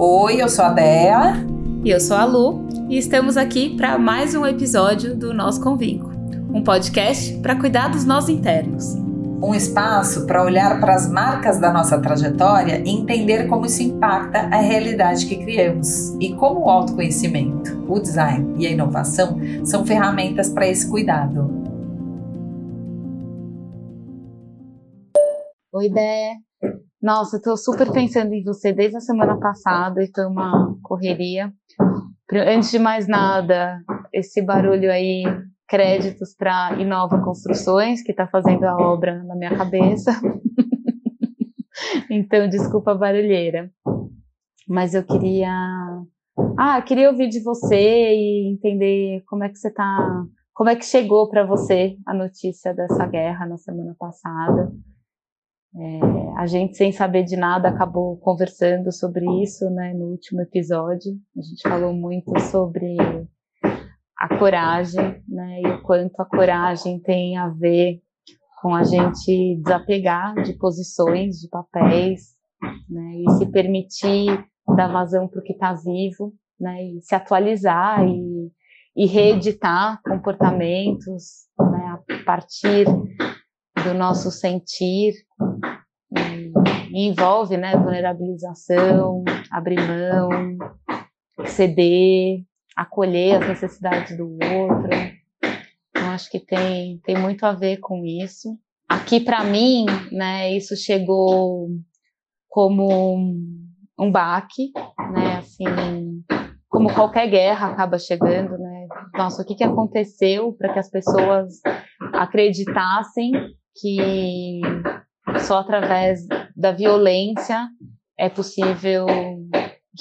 Oi, eu sou a Dea. E eu sou a Lu. E estamos aqui para mais um episódio do Nosso Convinco um podcast para cuidar dos nós internos. Um espaço para olhar para as marcas da nossa trajetória e entender como isso impacta a realidade que criamos e como o autoconhecimento, o design e a inovação são ferramentas para esse cuidado. Oi, Dé. Nossa, estou super pensando em você desde a semana passada e foi uma correria. Antes de mais nada, esse barulho aí créditos para Inova Construções, que está fazendo a obra na minha cabeça. então, desculpa a barulheira. Mas eu queria. Ah, queria ouvir de você e entender como é que você está. Como é que chegou para você a notícia dessa guerra na semana passada? É, a gente, sem saber de nada, acabou conversando sobre isso né, no último episódio. A gente falou muito sobre a coragem, né? E o quanto a coragem tem a ver com a gente desapegar de posições, de papéis, né? E se permitir dar vazão para o que está vivo, né? E se atualizar e, e reeditar comportamentos, né? A partir do nosso sentir e, envolve, né? Vulnerabilização, abrir mão, ceder, acolher as necessidades do outro. Eu acho que tem, tem muito a ver com isso. Aqui, para mim, né, isso chegou como um, um baque, né, assim, como qualquer guerra acaba chegando, né, nossa, o que, que aconteceu para que as pessoas acreditassem que só através da violência é possível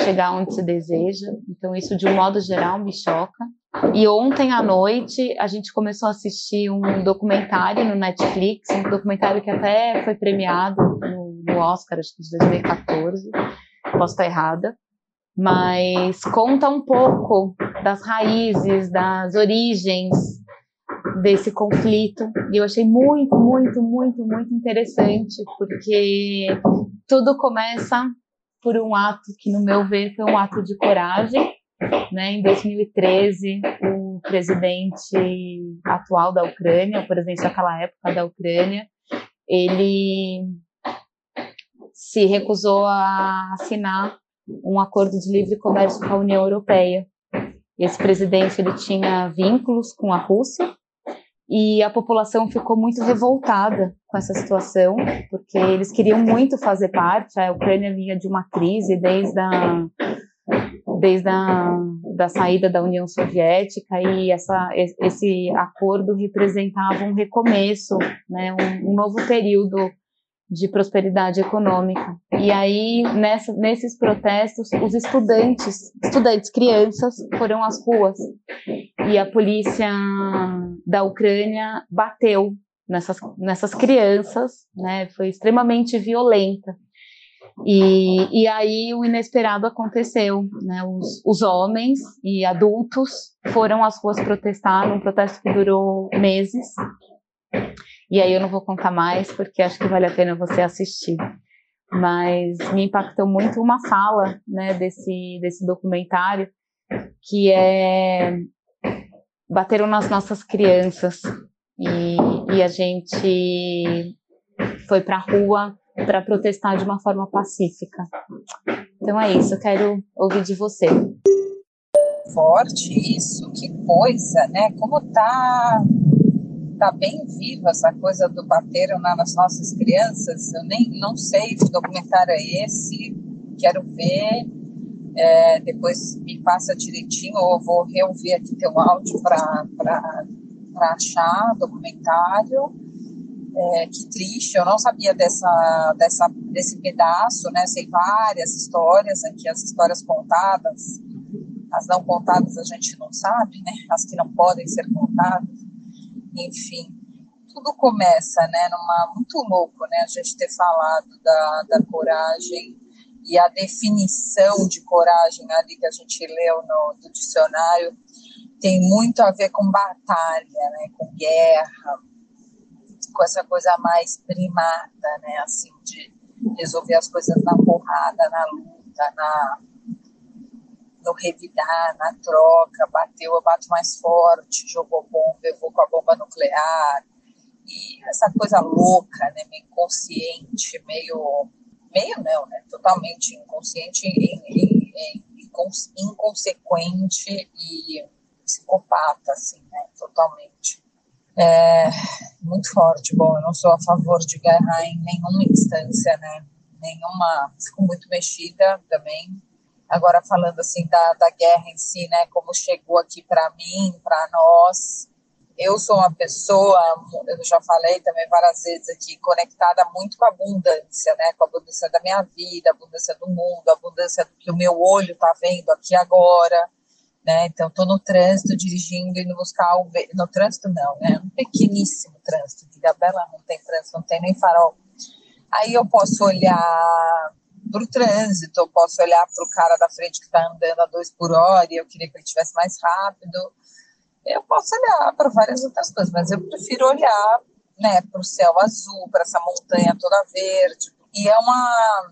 chegar onde se deseja. Então, isso, de um modo geral, me choca. E ontem à noite, a gente começou a assistir um documentário no Netflix, um documentário que até foi premiado no, no Oscar, acho que de 2014. Posso estar errada. Mas conta um pouco das raízes, das origens desse conflito. E eu achei muito, muito, muito, muito interessante, porque tudo começa por um ato que, no meu ver, foi um ato de coragem. Né? Em 2013, o presidente atual da Ucrânia, o presidente daquela época da Ucrânia, ele se recusou a assinar um acordo de livre comércio com a União Europeia. Esse presidente ele tinha vínculos com a Rússia e a população ficou muito revoltada com essa situação, porque eles queriam muito fazer parte. A Ucrânia vinha de uma crise desde a, desde a da saída da União Soviética e essa, esse acordo representava um recomeço, né, um, um novo período de prosperidade econômica. E aí, nessa, nesses protestos, os estudantes, estudantes, crianças, foram às ruas. E a polícia da Ucrânia bateu nessas, nessas crianças, né? Foi extremamente violenta. E, e aí o inesperado aconteceu, né? Os, os homens e adultos foram às ruas protestar, num protesto que durou meses. E aí eu não vou contar mais, porque acho que vale a pena você assistir. Mas me impactou muito uma fala, né, desse, desse documentário, que é bateram nas nossas crianças e, e a gente foi para a rua para protestar de uma forma pacífica. Então é isso, eu quero ouvir de você. Forte isso, que coisa, né? Como tá tá bem viva essa coisa do bateram nas nossas crianças. Eu nem não sei que documentário é esse, quero ver. É, depois me passa direitinho, ou vou reouvir aqui teu áudio para achar documentário. É, que triste, eu não sabia dessa, dessa, desse pedaço, né? Sei várias histórias aqui, as histórias contadas, as não contadas a gente não sabe, né? As que não podem ser contadas enfim, tudo começa, né, numa muito louco, né, a gente ter falado da, da coragem e a definição de coragem ali que a gente leu no, no dicionário tem muito a ver com batalha, né, com guerra, com essa coisa mais primata, né, assim, de resolver as coisas na porrada, na luta, na, no revidar, na troca, bateu, eu bato mais forte, jogou bomba, eu vou com a bomba nuclear. E essa coisa louca, né, meio inconsciente, meio. meio não, né? Totalmente inconsciente, em, em, em, inconsequente e psicopata, assim, né? Totalmente. É, muito forte. Bom, eu não sou a favor de guerra em nenhuma instância, né? Nenhuma. Fico muito mexida também. Agora, falando assim da, da guerra em si, né? Como chegou aqui para mim, para nós. Eu sou uma pessoa, eu já falei também várias vezes aqui, conectada muito com a abundância, né? Com a abundância da minha vida, a abundância do mundo, a abundância do que o meu olho está vendo aqui agora né? Então, estou no trânsito, dirigindo, indo buscar o... No trânsito, não, né? Um pequeníssimo trânsito. Vila Bela não tem trânsito, não tem nem farol. Aí eu posso olhar para o trânsito, eu posso olhar para o cara da frente que está andando a dois por hora e eu queria que ele tivesse mais rápido. Eu posso olhar para várias outras coisas, mas eu prefiro olhar né, para o céu azul, para essa montanha toda verde. E é uma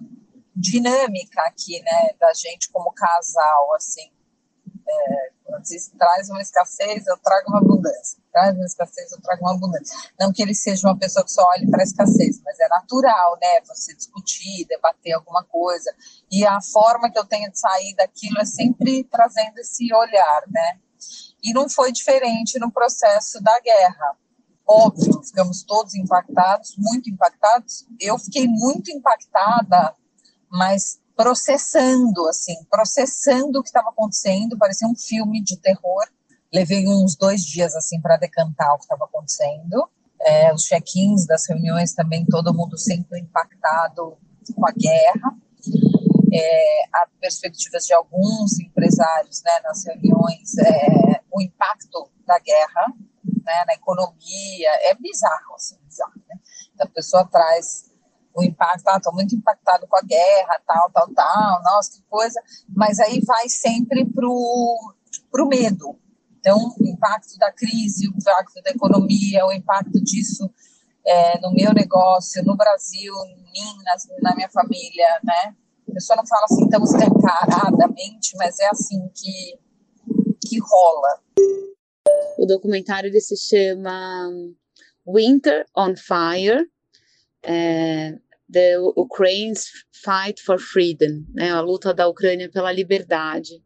dinâmica aqui, né, da gente como casal, assim é, traz uma escassez, eu trago uma abundância. Traz uma escassez, eu trago uma abundância. Não que ele seja uma pessoa que só olhe para a escassez, mas é natural, né? Você discutir, debater alguma coisa. E a forma que eu tenho de sair daquilo é sempre trazendo esse olhar, né? E não foi diferente no processo da guerra. Óbvio, ficamos todos impactados, muito impactados. Eu fiquei muito impactada, mas processando, assim, processando o que estava acontecendo, parecia um filme de terror. Levei uns dois dias, assim, para decantar o que estava acontecendo. É, os check-ins das reuniões também, todo mundo sempre impactado com a guerra. É, as perspectivas de alguns empresários né, nas reuniões, é, o impacto da guerra né, na economia, é bizarro, assim, bizarro. Né? Então, a pessoa traz o impacto, ah, estou muito impactado com a guerra, tal, tal, tal, nossa, que coisa, mas aí vai sempre para o medo. Então, o impacto da crise, o impacto da economia, o impacto disso é, no meu negócio, no Brasil, em mim, nas, na minha família, né? A pessoa não fala assim tão escancaradamente, mas é assim que, que rola. O documentário ele se chama Winter on Fire. É, The Ukraine's Fight for Freedom, né, a luta da Ucrânia pela liberdade.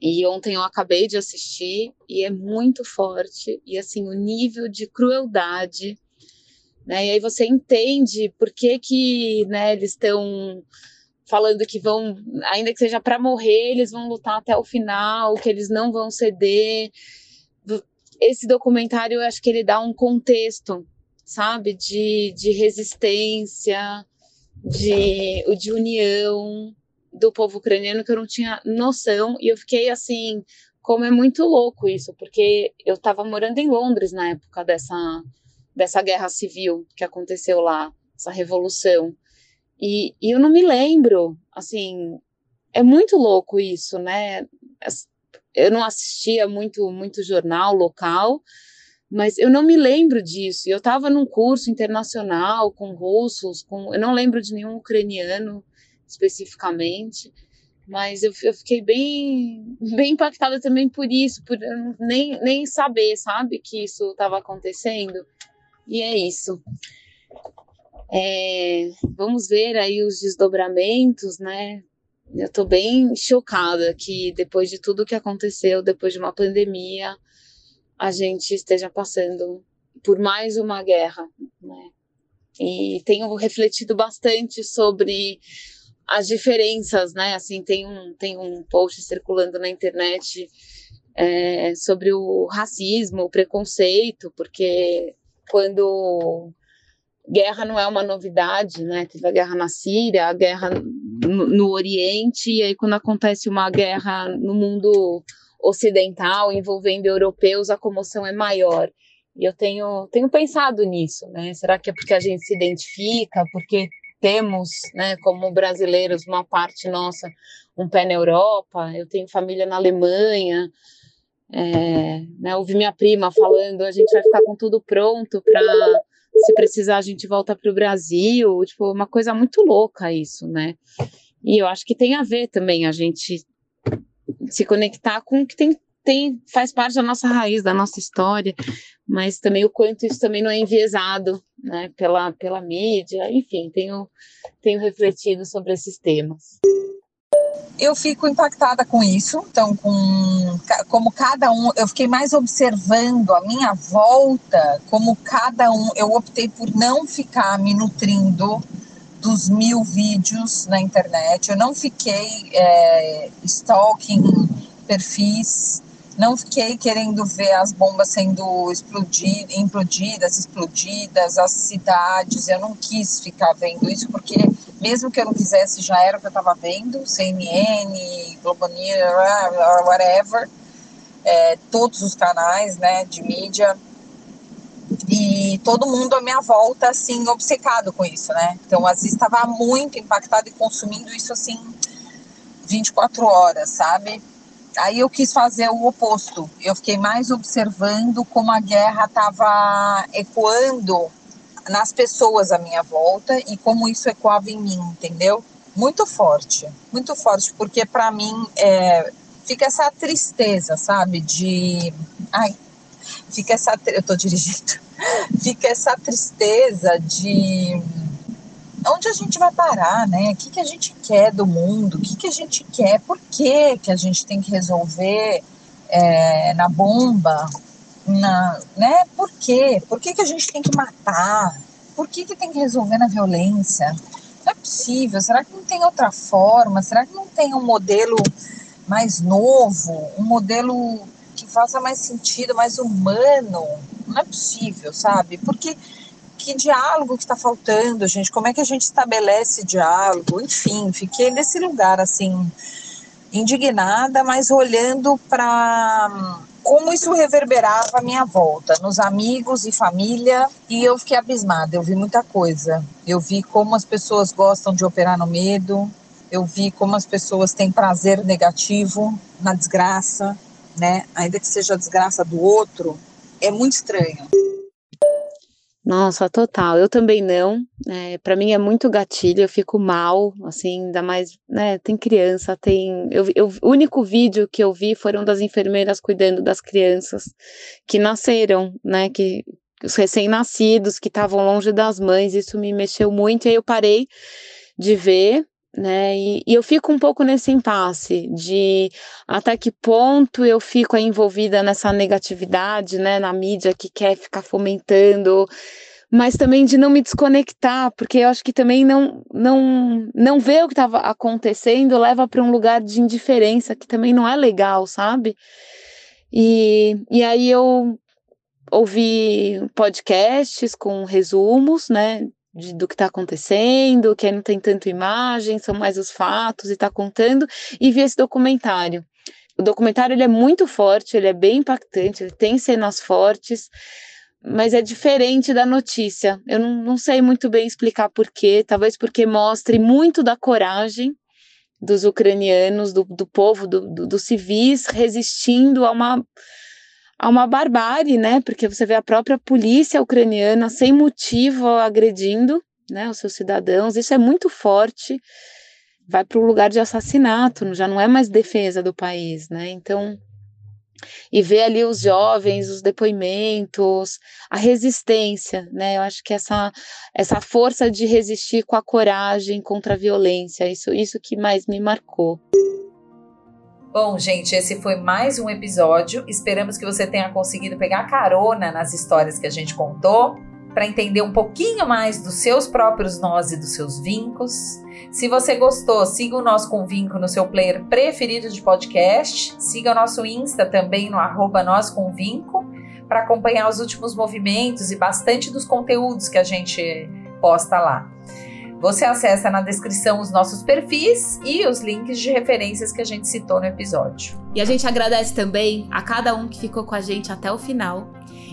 E ontem eu acabei de assistir e é muito forte e assim o nível de crueldade, né? E aí você entende por que que, né, eles estão falando que vão, ainda que seja para morrer, eles vão lutar até o final, que eles não vão ceder. Esse documentário, eu acho que ele dá um contexto sabe? De, de resistência, de, de união do povo ucraniano que eu não tinha noção. E eu fiquei assim, como é muito louco isso, porque eu estava morando em Londres na época dessa, dessa guerra civil que aconteceu lá, essa revolução. E, e eu não me lembro, assim, é muito louco isso, né? Eu não assistia muito, muito jornal local, mas eu não me lembro disso. Eu estava num curso internacional com russos, com, eu não lembro de nenhum ucraniano especificamente, mas eu, eu fiquei bem, bem impactada também por isso, por nem, nem saber, sabe, que isso estava acontecendo. E é isso. É, vamos ver aí os desdobramentos, né? Eu estou bem chocada que depois de tudo que aconteceu, depois de uma pandemia, a gente esteja passando por mais uma guerra, né? E tenho refletido bastante sobre as diferenças, né? Assim, tem um, tem um post circulando na internet é, sobre o racismo, o preconceito, porque quando guerra não é uma novidade, né? Teve a guerra na Síria, a guerra no, no Oriente, e aí quando acontece uma guerra no mundo ocidental envolvendo europeus, a comoção é maior. E eu tenho, tenho pensado nisso, né? Será que é porque a gente se identifica, porque temos, né, como brasileiros, uma parte nossa, um pé na Europa? Eu tenho família na Alemanha, é, né, ouvi minha prima falando, a gente vai ficar com tudo pronto para se precisar a gente volta para o Brasil, tipo, uma coisa muito louca isso, né? E eu acho que tem a ver também a gente se conectar com o que tem, tem, faz parte da nossa raiz, da nossa história, mas também o quanto isso também não é enviesado né, pela, pela mídia, enfim, tenho, tenho refletido sobre esses temas. Eu fico impactada com isso, então, com, como cada um, eu fiquei mais observando a minha volta, como cada um, eu optei por não ficar me nutrindo dos mil vídeos na internet, eu não fiquei é, stalking perfis, não fiquei querendo ver as bombas sendo explodidas, implodidas, explodidas, as cidades, eu não quis ficar vendo isso, porque mesmo que eu não quisesse, já era o que eu estava vendo, CNN, Globo News, whatever, é, todos os canais né, de mídia, e todo mundo à minha volta, assim, obcecado com isso, né? Então, às vezes, estava muito impactado e consumindo isso, assim, 24 horas, sabe? Aí eu quis fazer o oposto. Eu fiquei mais observando como a guerra estava ecoando nas pessoas à minha volta e como isso ecoava em mim, entendeu? Muito forte, muito forte, porque para mim é, fica essa tristeza, sabe? De. Ai, fica essa. Eu tô dirigindo. Fica essa tristeza de. Onde a gente vai parar, né? O que, que a gente quer do mundo? O que, que a gente quer? Por que, que a gente tem que resolver é, na bomba? Na, né? Por quê? Por que, que a gente tem que matar? Por que, que tem que resolver na violência? Não é possível. Será que não tem outra forma? Será que não tem um modelo mais novo? Um modelo que faça mais sentido, mais humano? Não é possível, sabe? Porque que diálogo que está faltando, gente? Como é que a gente estabelece diálogo? Enfim, fiquei nesse lugar assim indignada, mas olhando para como isso reverberava à minha volta, nos amigos e família, e eu fiquei abismada. Eu vi muita coisa. Eu vi como as pessoas gostam de operar no medo, eu vi como as pessoas têm prazer negativo na desgraça, né? Ainda que seja a desgraça do outro, é muito estranho. Nossa, total. Eu também não. É, para mim é muito gatilho, eu fico mal, assim, ainda mais, né? Tem criança, tem. Eu, eu, o único vídeo que eu vi foram das enfermeiras cuidando das crianças que nasceram, né? Que os recém-nascidos que estavam longe das mães, isso me mexeu muito, e aí eu parei de ver, né? E, e, eu fico um pouco nesse impasse de até que ponto eu fico envolvida nessa negatividade, né, na mídia que quer ficar fomentando, mas também de não me desconectar, porque eu acho que também não não não ver o que estava acontecendo leva para um lugar de indiferença que também não é legal, sabe? E, e aí eu ouvi podcasts com resumos, né, de, do que está acontecendo, que aí não tem tanto imagem, são mais os fatos e está contando, e vi esse documentário. O documentário ele é muito forte, ele é bem impactante, ele tem cenas fortes, mas é diferente da notícia. Eu não, não sei muito bem explicar porquê, talvez porque mostre muito da coragem dos ucranianos, do, do povo, do, do, dos civis resistindo a uma a uma barbárie, né? Porque você vê a própria polícia ucraniana sem motivo agredindo, né, os seus cidadãos. Isso é muito forte. Vai para o lugar de assassinato, já não é mais defesa do país, né? Então, e ver ali os jovens, os depoimentos, a resistência, né? Eu acho que essa essa força de resistir com a coragem contra a violência, isso isso que mais me marcou. Bom, gente, esse foi mais um episódio. Esperamos que você tenha conseguido pegar carona nas histórias que a gente contou para entender um pouquinho mais dos seus próprios nós e dos seus vincos. Se você gostou, siga o nosso Convinco no seu player preferido de podcast. Siga o nosso Insta também no arroba Convinco para acompanhar os últimos movimentos e bastante dos conteúdos que a gente posta lá. Você acessa na descrição os nossos perfis e os links de referências que a gente citou no episódio. E a gente agradece também a cada um que ficou com a gente até o final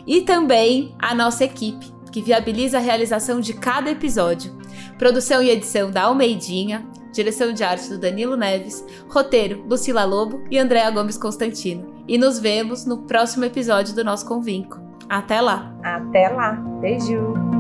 e também a nossa equipe, que viabiliza a realização de cada episódio. Produção e edição da Almeidinha, direção de arte do Danilo Neves, roteiro Lucila Lobo e Andréa Gomes Constantino. E nos vemos no próximo episódio do nosso Convinco. Até lá! Até lá! Beijo!